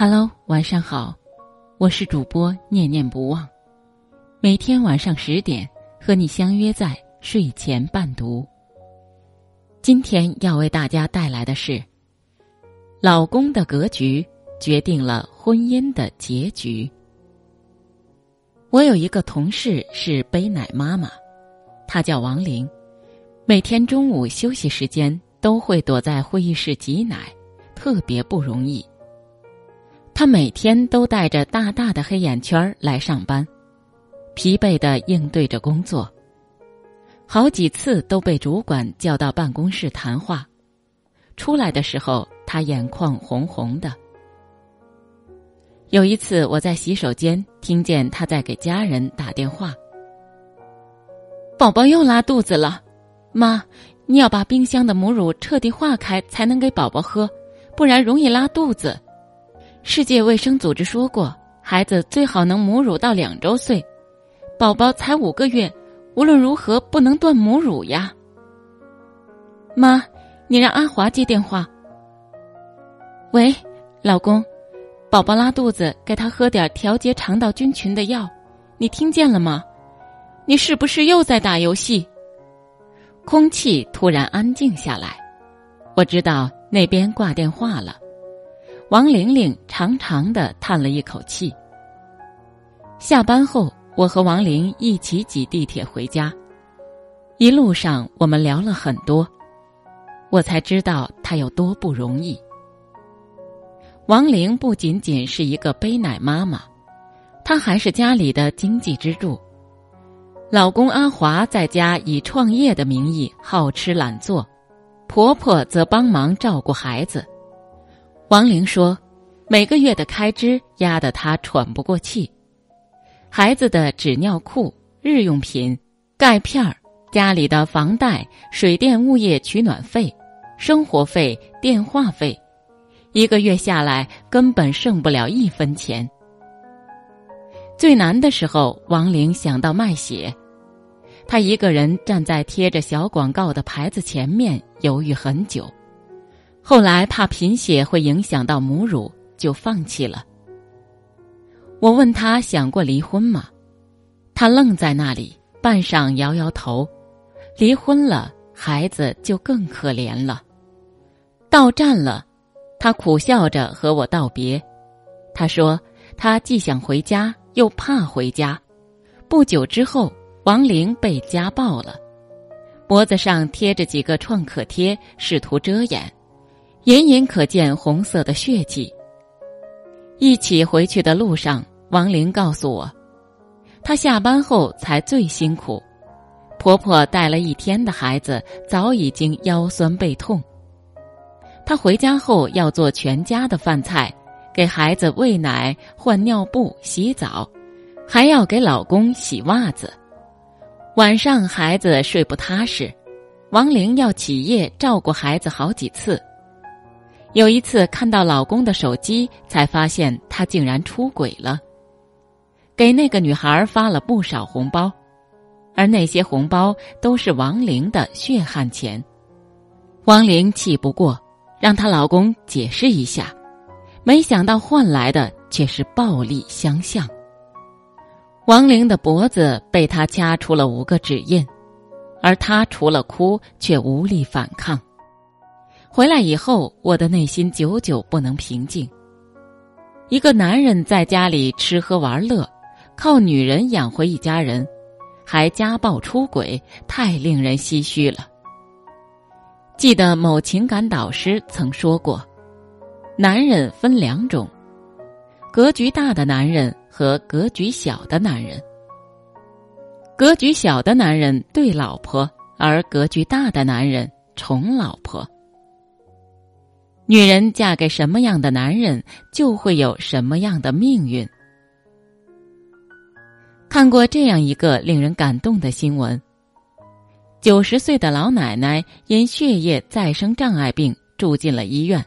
Hello，晚上好，我是主播念念不忘，每天晚上十点和你相约在睡前伴读。今天要为大家带来的是：老公的格局决定了婚姻的结局。我有一个同事是背奶妈妈，她叫王玲，每天中午休息时间都会躲在会议室挤奶，特别不容易。他每天都带着大大的黑眼圈来上班，疲惫的应对着工作。好几次都被主管叫到办公室谈话，出来的时候他眼眶红红的。有一次我在洗手间听见他在给家人打电话，宝宝又拉肚子了，妈，你要把冰箱的母乳彻底化开才能给宝宝喝，不然容易拉肚子。世界卫生组织说过，孩子最好能母乳到两周岁，宝宝才五个月，无论如何不能断母乳呀。妈，你让阿华接电话。喂，老公，宝宝拉肚子，给他喝点调节肠道菌群的药，你听见了吗？你是不是又在打游戏？空气突然安静下来，我知道那边挂电话了。王玲玲长长的叹了一口气。下班后，我和王玲一起挤地铁回家，一路上我们聊了很多，我才知道她有多不容易。王玲不仅仅是一个背奶妈妈，她还是家里的经济支柱。老公阿华在家以创业的名义好吃懒做，婆婆则帮忙照顾孩子。王玲说：“每个月的开支压得她喘不过气，孩子的纸尿裤、日用品、钙片儿，家里的房贷、水电物业取暖费、生活费、电话费，一个月下来根本剩不了一分钱。最难的时候，王玲想到卖血，她一个人站在贴着小广告的牌子前面，犹豫很久。”后来怕贫血会影响到母乳，就放弃了。我问他想过离婚吗？他愣在那里，半晌摇摇头。离婚了，孩子就更可怜了。到站了，他苦笑着和我道别。他说他既想回家，又怕回家。不久之后，王玲被家暴了，脖子上贴着几个创可贴，试图遮掩。隐隐可见红色的血迹。一起回去的路上，王玲告诉我，她下班后才最辛苦。婆婆带了一天的孩子，早已经腰酸背痛。她回家后要做全家的饭菜，给孩子喂奶、换尿布、洗澡，还要给老公洗袜子。晚上孩子睡不踏实，王玲要起夜照顾孩子好几次。有一次看到老公的手机，才发现他竟然出轨了，给那个女孩发了不少红包，而那些红包都是王玲的血汗钱。王玲气不过，让她老公解释一下，没想到换来的却是暴力相向。王玲的脖子被他掐出了五个指印，而她除了哭，却无力反抗。回来以后，我的内心久久不能平静。一个男人在家里吃喝玩乐，靠女人养活一家人，还家暴出轨，太令人唏嘘了。记得某情感导师曾说过：“男人分两种，格局大的男人和格局小的男人。格局小的男人对老婆，而格局大的男人宠老婆。”女人嫁给什么样的男人，就会有什么样的命运。看过这样一个令人感动的新闻：九十岁的老奶奶因血液再生障碍病住进了医院。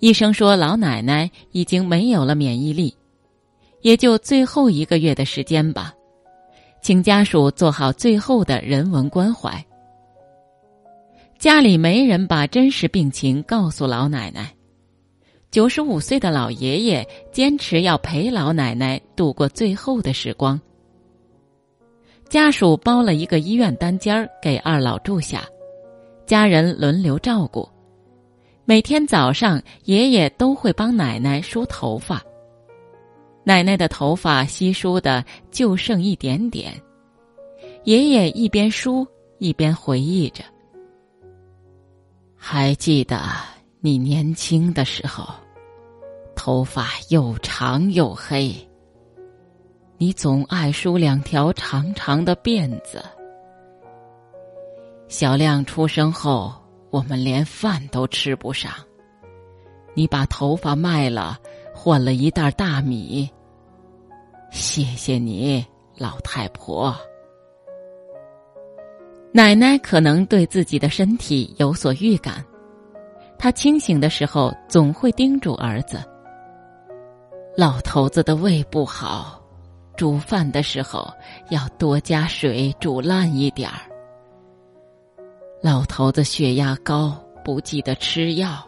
医生说，老奶奶已经没有了免疫力，也就最后一个月的时间吧，请家属做好最后的人文关怀。家里没人把真实病情告诉老奶奶，九十五岁的老爷爷坚持要陪老奶奶度过最后的时光。家属包了一个医院单间儿给二老住下，家人轮流照顾。每天早上，爷爷都会帮奶奶梳头发。奶奶的头发稀疏的就剩一点点，爷爷一边梳一边回忆着：“还记得你年轻的时候，头发又长又黑。你总爱梳两条长长的辫子。小亮出生后。”我们连饭都吃不上，你把头发卖了，换了一袋大米。谢谢你，老太婆。奶奶可能对自己的身体有所预感，她清醒的时候总会叮嘱儿子：“老头子的胃不好，煮饭的时候要多加水，煮烂一点儿。”老头子血压高，不记得吃药，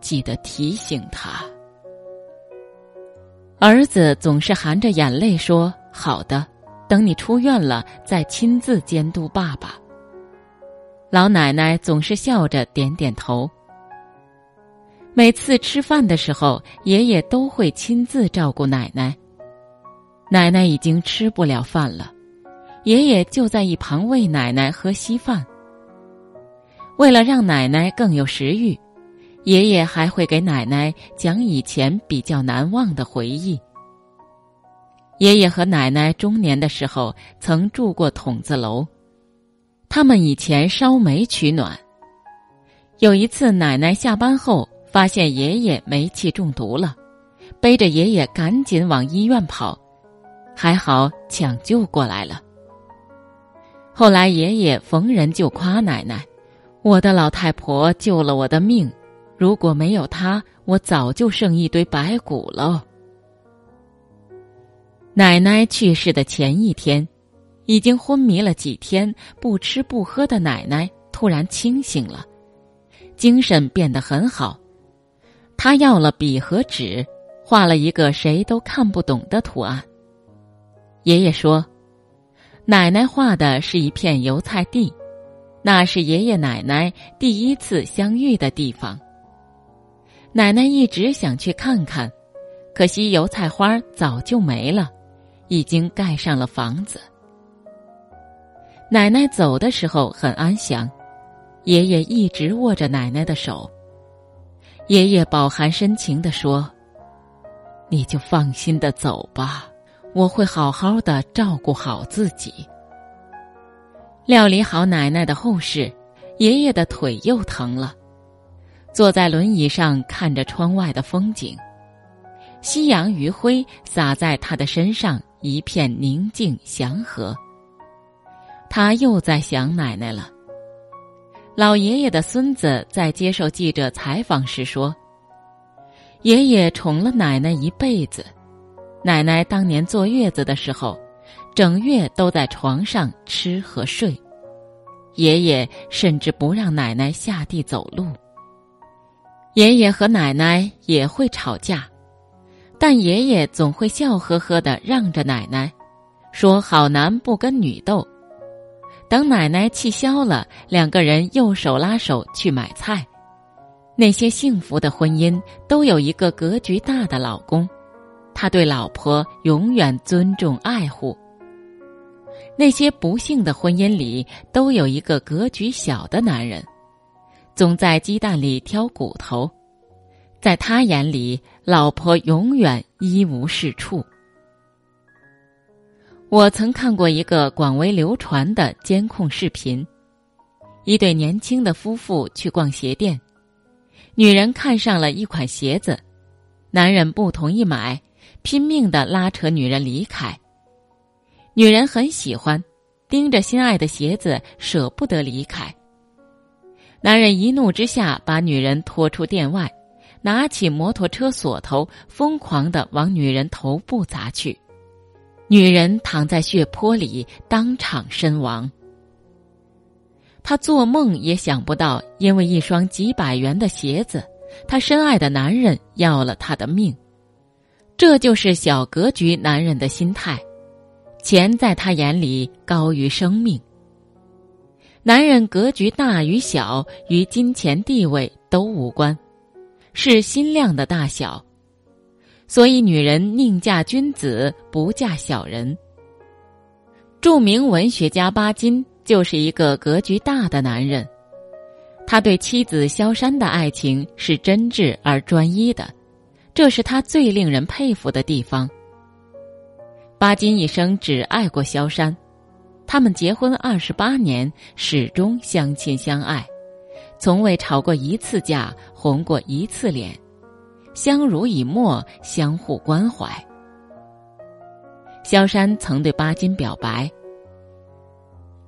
记得提醒他。儿子总是含着眼泪说：“好的，等你出院了再亲自监督爸爸。”老奶奶总是笑着点点头。每次吃饭的时候，爷爷都会亲自照顾奶奶。奶奶已经吃不了饭了，爷爷就在一旁喂奶奶喝稀饭。为了让奶奶更有食欲，爷爷还会给奶奶讲以前比较难忘的回忆。爷爷和奶奶中年的时候曾住过筒子楼，他们以前烧煤取暖。有一次，奶奶下班后发现爷爷煤气中毒了，背着爷爷赶紧往医院跑，还好抢救过来了。后来，爷爷逢人就夸奶奶。我的老太婆救了我的命，如果没有她，我早就剩一堆白骨了。奶奶去世的前一天，已经昏迷了几天、不吃不喝的奶奶突然清醒了，精神变得很好。她要了笔和纸，画了一个谁都看不懂的图案。爷爷说：“奶奶画的是一片油菜地。”那是爷爷奶奶第一次相遇的地方。奶奶一直想去看看，可惜油菜花早就没了，已经盖上了房子。奶奶走的时候很安详，爷爷一直握着奶奶的手。爷爷饱含深情地说：“你就放心的走吧，我会好好的照顾好自己。”料理好奶奶的后事，爷爷的腿又疼了，坐在轮椅上看着窗外的风景，夕阳余晖洒在他的身上，一片宁静祥和。他又在想奶奶了。老爷爷的孙子在接受记者采访时说：“爷爷宠了奶奶一辈子，奶奶当年坐月子的时候。”整月都在床上吃和睡，爷爷甚至不让奶奶下地走路。爷爷和奶奶也会吵架，但爷爷总会笑呵呵的让着奶奶，说好男不跟女斗。等奶奶气消了，两个人又手拉手去买菜。那些幸福的婚姻都有一个格局大的老公，他对老婆永远尊重爱护。那些不幸的婚姻里，都有一个格局小的男人，总在鸡蛋里挑骨头，在他眼里，老婆永远一无是处。我曾看过一个广为流传的监控视频，一对年轻的夫妇去逛鞋店，女人看上了一款鞋子，男人不同意买，拼命的拉扯女人离开。女人很喜欢，盯着心爱的鞋子，舍不得离开。男人一怒之下，把女人拖出店外，拿起摩托车锁头，疯狂的往女人头部砸去。女人躺在血泊里，当场身亡。他做梦也想不到，因为一双几百元的鞋子，她深爱的男人要了她的命。这就是小格局男人的心态，钱在他眼里高于生命。男人格局大与小与金钱地位都无关，是心量的大小。所以，女人宁嫁君子，不嫁小人。著名文学家巴金就是一个格局大的男人，他对妻子萧山的爱情是真挚而专一的。这是他最令人佩服的地方。巴金一生只爱过萧山，他们结婚二十八年，始终相亲相爱，从未吵过一次架，红过一次脸，相濡以沫，相互关怀。萧山曾对巴金表白：“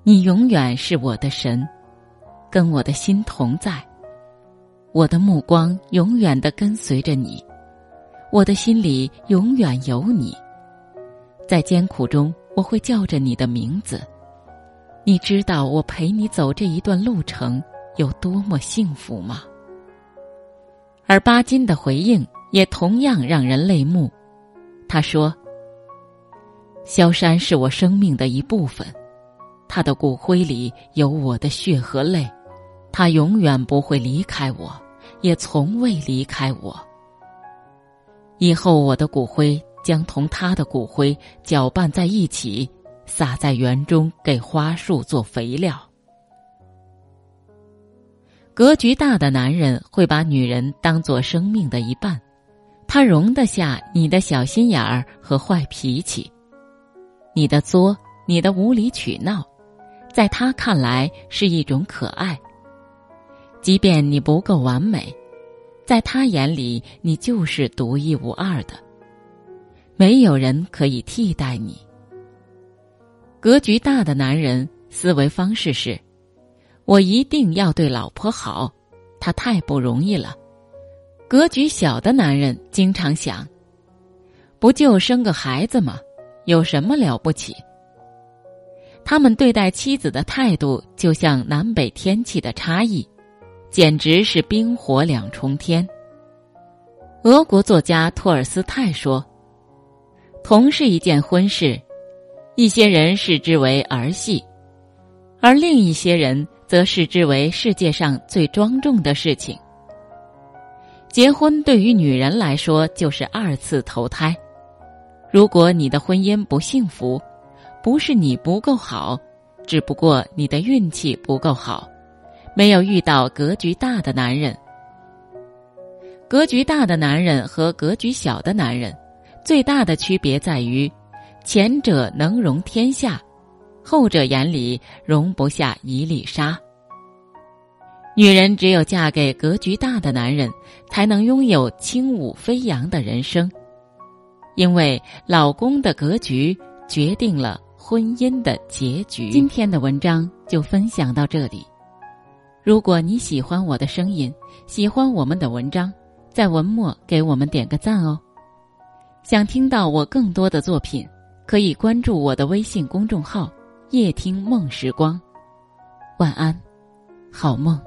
你永远是我的神，跟我的心同在，我的目光永远的跟随着你。”我的心里永远有你，在艰苦中我会叫着你的名字。你知道我陪你走这一段路程有多么幸福吗？而巴金的回应也同样让人泪目。他说：“萧山是我生命的一部分，他的骨灰里有我的血和泪，他永远不会离开我，也从未离开我。”以后我的骨灰将同他的骨灰搅拌在一起，撒在园中给花树做肥料。格局大的男人会把女人当做生命的一半，他容得下你的小心眼儿和坏脾气，你的作，你的无理取闹，在他看来是一种可爱。即便你不够完美。在他眼里，你就是独一无二的，没有人可以替代你。格局大的男人思维方式是：我一定要对老婆好，他太不容易了。格局小的男人经常想：不就生个孩子吗？有什么了不起？他们对待妻子的态度，就像南北天气的差异。简直是冰火两重天。俄国作家托尔斯泰说：“同是一件婚事，一些人视之为儿戏，而另一些人则视之为世界上最庄重的事情。结婚对于女人来说就是二次投胎。如果你的婚姻不幸福，不是你不够好，只不过你的运气不够好。”没有遇到格局大的男人。格局大的男人和格局小的男人，最大的区别在于，前者能容天下，后者眼里容不下一粒沙。女人只有嫁给格局大的男人，才能拥有轻舞飞扬的人生，因为老公的格局决定了婚姻的结局。今天的文章就分享到这里。如果你喜欢我的声音，喜欢我们的文章，在文末给我们点个赞哦。想听到我更多的作品，可以关注我的微信公众号“夜听梦时光”。晚安，好梦。